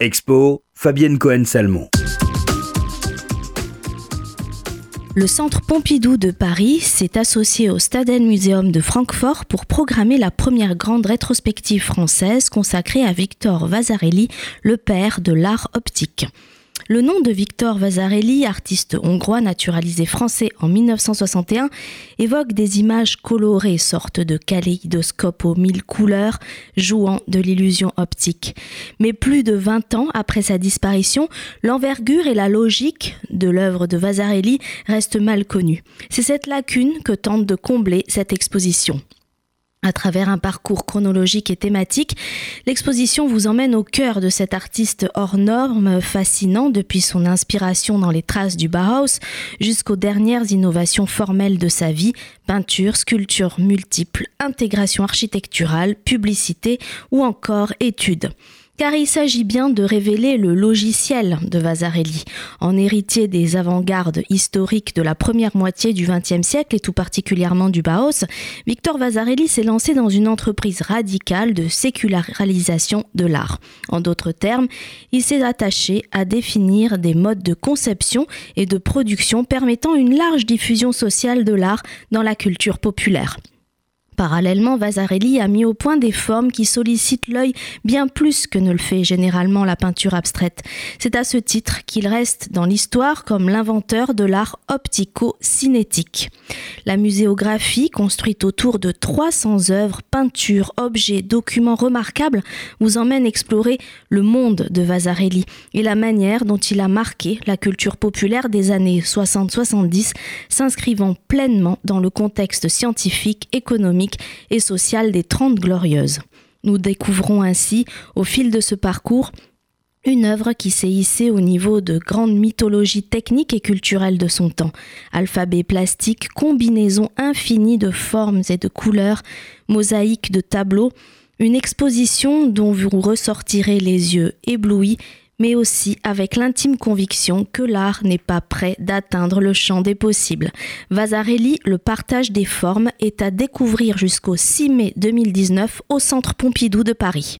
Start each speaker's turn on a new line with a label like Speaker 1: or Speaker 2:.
Speaker 1: Expo, Fabienne Cohen-Salmon.
Speaker 2: Le Centre Pompidou de Paris s'est associé au Staden Museum de Francfort pour programmer la première grande rétrospective française consacrée à Victor Vasarely, le père de l'art optique. Le nom de Victor Vasarely, artiste hongrois naturalisé français en 1961, évoque des images colorées, sortes de kaléidoscopes aux mille couleurs, jouant de l'illusion optique. Mais plus de 20 ans après sa disparition, l'envergure et la logique de l'œuvre de Vasarely restent mal connues. C'est cette lacune que tente de combler cette exposition. À travers un parcours chronologique et thématique, l'exposition vous emmène au cœur de cet artiste hors norme, fascinant depuis son inspiration dans les traces du Bauhaus jusqu'aux dernières innovations formelles de sa vie, peinture, sculpture multiples, intégration architecturale, publicité ou encore études car il s'agit bien de révéler le logiciel de Vasarely. En héritier des avant-gardes historiques de la première moitié du XXe siècle et tout particulièrement du Bauhaus, Victor Vasarely s'est lancé dans une entreprise radicale de sécularisation de l'art. En d'autres termes, il s'est attaché à définir des modes de conception et de production permettant une large diffusion sociale de l'art dans la culture populaire. Parallèlement, Vasarely a mis au point des formes qui sollicitent l'œil bien plus que ne le fait généralement la peinture abstraite. C'est à ce titre qu'il reste dans l'histoire comme l'inventeur de l'art optico-cinétique. La muséographie, construite autour de 300 œuvres, peintures, objets, documents remarquables, vous emmène explorer le monde de Vasarely et la manière dont il a marqué la culture populaire des années 60-70, s'inscrivant pleinement dans le contexte scientifique, économique et sociale des Trente Glorieuses. Nous découvrons ainsi, au fil de ce parcours, une œuvre qui s'est hissée au niveau de grande mythologie technique et culturelle de son temps. Alphabet plastique, combinaison infinie de formes et de couleurs, mosaïque de tableaux, une exposition dont vous ressortirez les yeux éblouis mais aussi avec l'intime conviction que l'art n'est pas prêt d'atteindre le champ des possibles. Vasarely, le partage des formes, est à découvrir jusqu'au 6 mai 2019 au Centre Pompidou de Paris.